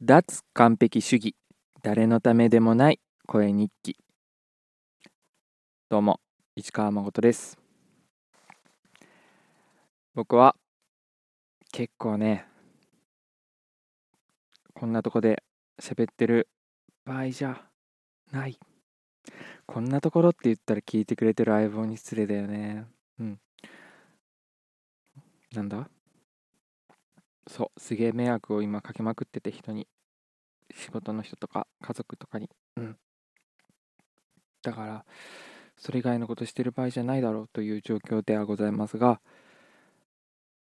脱完璧主義。誰のためでもない。声日記。どうも市川誠です。僕は結構ねこんなとこで喋ってる場合じゃない。こんなところって言ったら聞いてくれてる相棒に失礼だよね。うん。なんだ？そうすげえ迷惑を今かけまくってて人に。仕事の人とか家族とかに。うん。だからそれ以外のことしてる場合じゃないだろうという状況ではございますが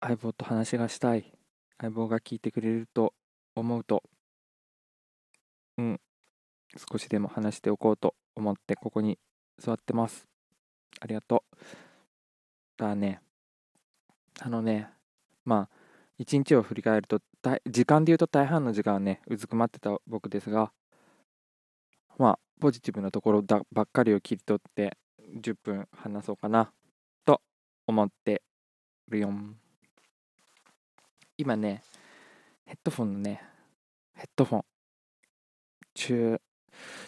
相棒と話がしたい。相棒が聞いてくれると思うと。うん。少しでも話しておこうと思ってここに座ってます。ありがとう。だね。あのね。まあ一日を振り返ると時間で言うと大半の時間はねうずくまってた僕ですがまあポジティブなところだばっかりを切り取って10分話そうかなと思ってるよん。今ねヘッドフォンのねヘッドフォン中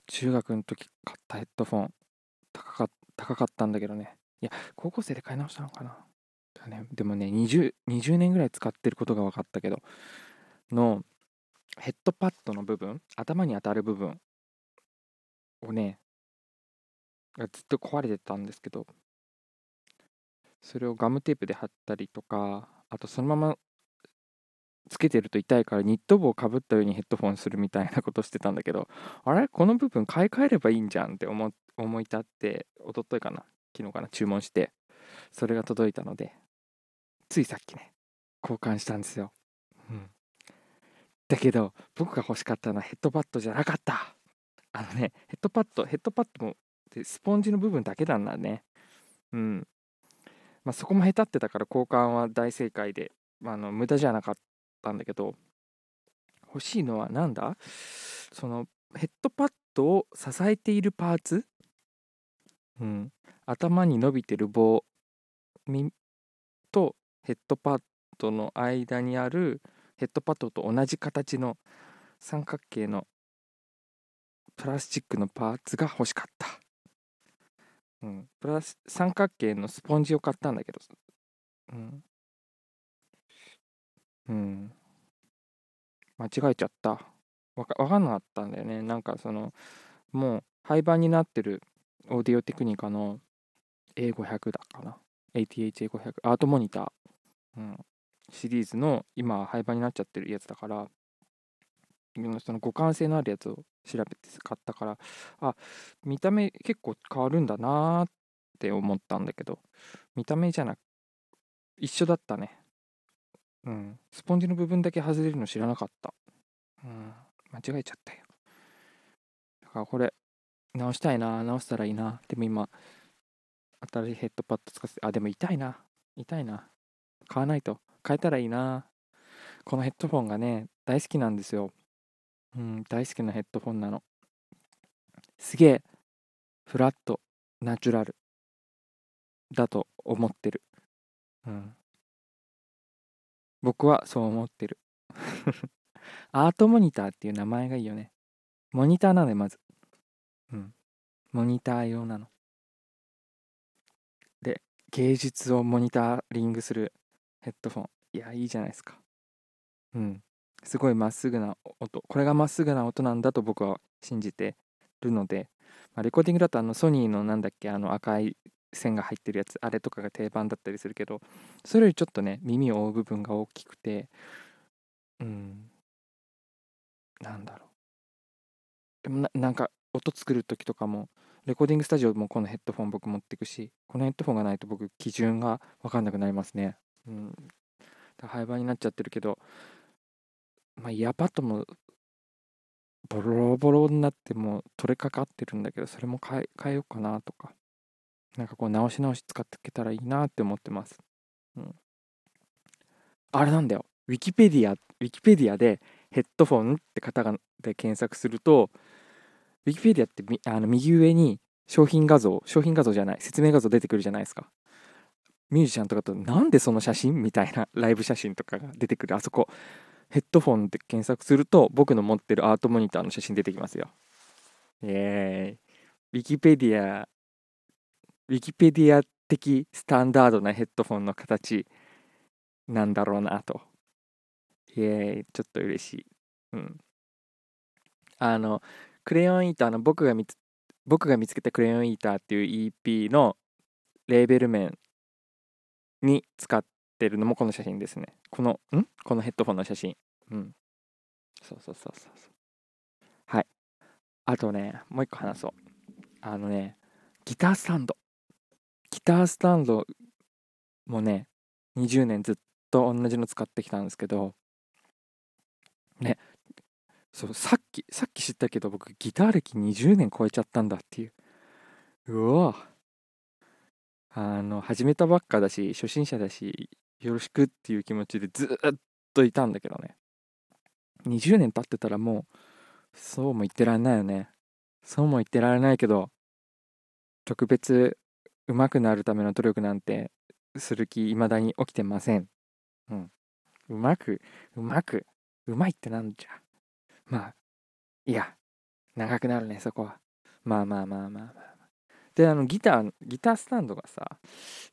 中学の時買ったヘッドフォン高か高かったんだけどね。いや高校生で買い直したのかな。ね、でもね20、20年ぐらい使ってることが分かったけど、のヘッドパッドの部分、頭に当たる部分をね、ずっと壊れてたんですけど、それをガムテープで貼ったりとか、あとそのままつけてると痛いからニット帽をかぶったようにヘッドフォンするみたいなことしてたんだけど、あれ？この部分買い替えればいいんじゃんって思思い立って、おとといかな昨日かな注文して、それが届いたので、ついさっきね、交換したんですよ。うん。だけど、僕が欲しかったのはヘッドパッドじゃなかった。あのね、ヘッドパッド、ヘッドパッドもスポンジの部分だけなんだね。うん。まあ、そこも下手ってたから交換は大正解で、まあ、あの無駄じゃなかったんだけど、欲しいのは何だ？そのヘッドパッドを支えているパーツ？うん。頭に伸びてる棒耳とヘッドパッドの間にあるヘッドパッドと同じ形の三角形のプラスチックのパーツが欲しかった。うん。プラス三角形のスポンジを買ったんだけど、うん。うん。間違えちゃった。わかわかんなかったんだよね。なんかその、もう廃盤になってるオーディオテクニカの A500 だかな。ATH-A500 アートモニター。うん、シリーズの今廃盤になっちゃってるやつだからその互換性のあるやつを調べて買ったからあ見た目結構変わるんだなーって思ったんだけど見た目じゃなく一緒だったね。うん。スポンジの部分だけ外れるの知らなかった。うん。間違えちゃったよ。だからこれ直したいな直したらいいなでも今新しいヘッドパッド使ってあでも痛いな痛いな買わないと。買えたらいいな。このヘッドフォンがね、大好きなんですよ。うん、大好きなヘッドフォンなの。すげえ、フラット、ナチュラル、だと思ってる。うん。僕はそう思ってる。アートモニターっていう名前がいいよね。モニターなのよ、まず。うん。モニター用なの。芸術をモニタリングするヘッドフォン。いや、いいじゃないですか。うん。すごいまっすぐな音。これがまっすぐな音なんだと僕は信じてるので、まあ、レコーディングだとあのソニーのなんだっけ、あの赤い線が入ってるやつ、あれとかが定番だったりするけど、それよりちょっとね、耳を覆う部分が大きくて、うん。なんだろう。でもななんか音作る時とかも、レコーディングスタジオもこのヘッドフォン僕持っていくし、このヘッドフォンがないと僕基準が分かんなくなりますね。うん。廃盤になっちゃってるけど、まあ、イヤーパッドもボロボロになっても取れかかってるんだけど、それも変え変えようかなとか、なんかこう直し直し使っていけたらいいなって思ってます。うん。あれなんだよ。ウィキペディア、ウィキペディアでヘッドフォンって方がで検索すると、ウィキペディアってあの右上に商品画像、商品画像じゃない、説明画像出てくるじゃないですか。ミュージシャンとかとなんでその写真みたいな ライブ写真とかが出てくるあそこヘッドフォンで検索すると僕の持ってるアートモニターの写真出てきますよ。イエーイ。ウィキペディア、ウィキペディア的スタンダードなヘッドフォンの形なんだろうなと。イエーイ。ちょっと嬉しい。うん。あの、クレヨンイーターの僕が見つ僕が見つけたクレヨンイーターっていう EP のレーベル面に使ってるのもこの写真ですね。この、ん？このヘッドフォンの写真。うん。そうそうそうそうそう。はい。あとね、もう一個話そう。あのね、ギタースタンド。ギタースタンドもね、20年ずっと同じの使ってきたんですけど、ね、そうさっきさっき知ったけど僕ギター歴20年超えちゃったんだっていう。うわあの始めたばっかだし初心者だしよろしくっていう気持ちでずっといたんだけどね。20年経ってたらもうそうも言ってられないよね。そうも言ってられないけど特別上手くなるための努力なんてする気未だに起きてません。うん。うまくうまくうまいってなんじゃ。まあ、いや、長くなるね、そこは。まあまあまあまあまあ。で、あの、ギター、ギタースタンドがさ、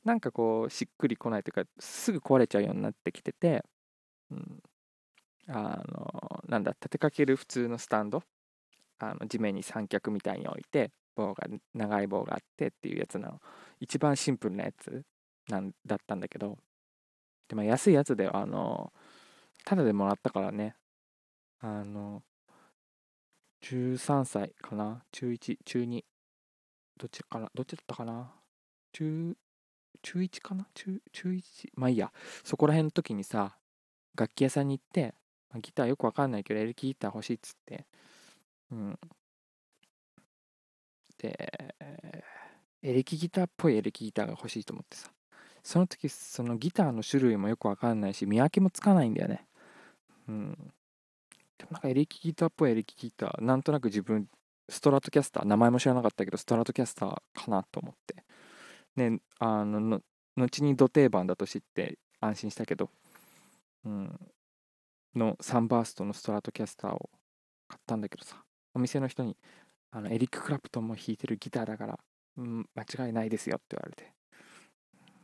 なんかこう、しっくりこないというか、すぐ壊れちゃうようになってきてて、うん、あの、なんだ、立てかける普通のスタンド、あの地面に三脚みたいに置いて、棒が、長い棒があってっていうやつなの。一番シンプルなやつなんだったんだけど、でも安いやつで、あの、ただでもらったからね、あの、13歳かな？中1、中2、どっちかな？どっちだったかな？中、中1かな？中、中 1? まあいいや。そこら辺の時にさ、楽器屋さんに行って、ギターよくわかんないけど、エレキギター欲しいっつって、うん。で、エレキギターっぽいエレキギターが欲しいと思ってさ。その時、そのギターの種類もよくわかんないし、見分けもつかないんだよね。うん。なんかエレキギターっぽいエレキギター、なんとなく自分、ストラトキャスター、名前も知らなかったけど、ストラトキャスターかなと思って。ね、あの、後に土定番だと知って安心したけど、うん、のサンバーストのストラトキャスターを買ったんだけどさ、お店の人に、あのエリック・クラプトンも弾いてるギターだから、うん、間違いないですよって言われて。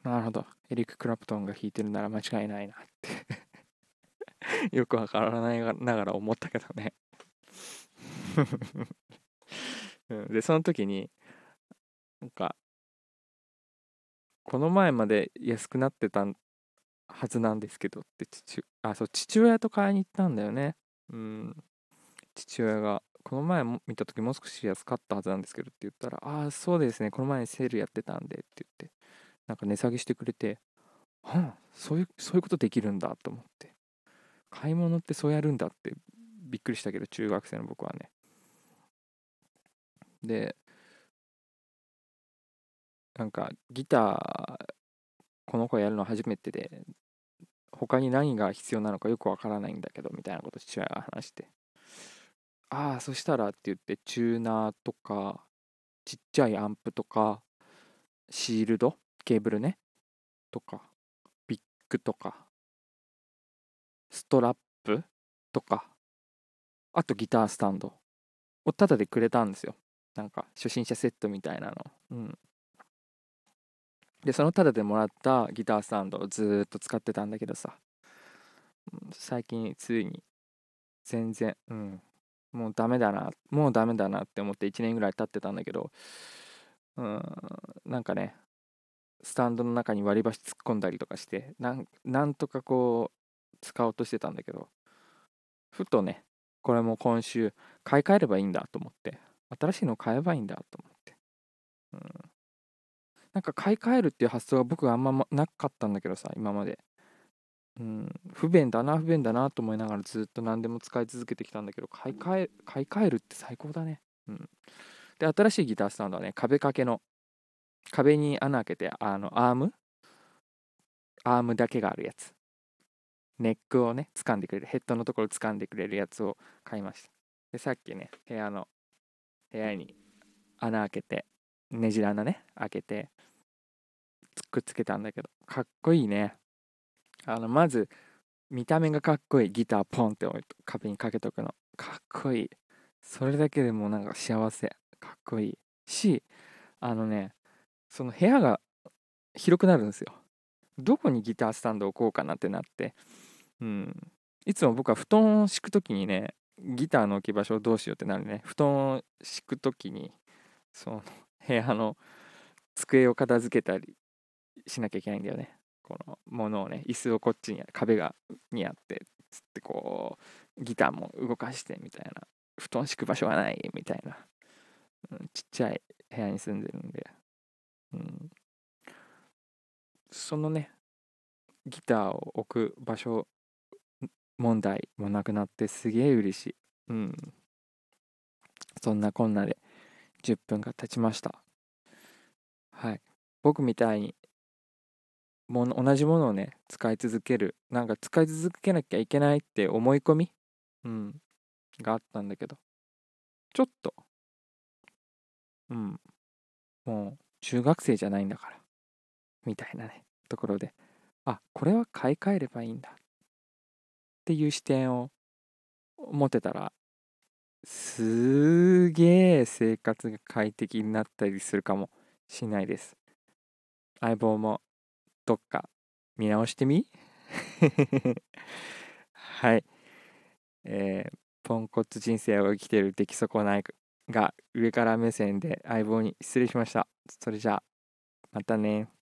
なるほど。エリック・クラプトンが弾いてるなら間違いないなってよくわからないながら思ったけどねで、その時に、なんか、この前まで安くなってたはずなんですけどって父、あ、そう、父親と買いに行ったんだよね。うん。父親が、この前見た時もう少し安かったはずなんですけどって言ったら、ああ、そうですね、この前セールやってたんでって言って、なんか値下げしてくれて、はあ、そういう、そういうことできるんだと思って。買い物ってそうやるんだってびっくりしたけど、中学生の僕はね。で、なんかギター、この子やるの初めてで、他に何が必要なのかよくわからないんだけど、みたいなこと父親が話して。ああ、そしたらって言って、チューナーとか、ちっちゃいアンプとか、シールド、ケーブルね、とか、ビッグとか、ストラップ？とか、あとギタースタンドをタダでくれたんですよ。なんか初心者セットみたいなの。うん。で、そのタダでもらったギタースタンドをずっと使ってたんだけどさ、最近ついに全然、うん、もうダメだな、もうダメだなって思って1年ぐらい経ってたんだけど、うん、なんかね、スタンドの中に割り箸突っ込んだりとかして、なんなんとかこう、使おうとしてたんだけど、ふとね、これも今週買い替えればいいんだと思って、新しいの買えばいいんだと思って。うん。なんか買い替えるっていう発想が僕はあんまなかったんだけどさ、今まで。うん、不便だな、不便だなと思いながらずっと何でも使い続けてきたんだけど、買い替え、買い替えるって最高だね。うん。で、新しいギタースタンドはね、壁掛けの、壁に穴開けて、あの、アーム？アームだけがあるやつ。ネックをね、掴んでくれる、ヘッドのところ掴んでくれるやつを買いました。で、さっきね、部屋の、部屋に穴開けて、ねじら穴ね、開けて、くっつけたんだけど、かっこいいね。あの、まず、見た目がかっこいい。ギターポンって壁にかけとくの。かっこいい。それだけでもなんか幸せ。かっこいい。しあのねその部屋が広くなるんですよ。どこにギタースタンド置こうかなってなってうん。いつも僕は布団を敷く時にねギターの置き場所をどうしようってなるね。布団を敷く時にその部屋の机を片付けたりしなきゃいけないんだよね。このものをね椅子をこっちに壁がにあってつってこうギターも動かしてみたいな。布団敷く場所がないみたいな、うん、ちっちゃい部屋に住んでるんで、うん、そのねギターを置く場所問題もなくなってすげえ嬉しい。うん。そんなこんなで10分が経ちました。はい。僕みたいにも同じものをね、使い続ける。なんか使い続けなきゃいけないって思い込みうん。があったんだけど。ちょっと。うん。もう中学生じゃないんだから。みたいなね。ところで。あ、これは買い替えればいいんだ。っていう視点を持てたらすげえ生活が快適になったりするかもしれないです。相棒もどっか見直してみ？はい。えー、ポンコツ人生を生きてる出来損ないが上から目線で相棒に失礼しました。それじゃあ、またね。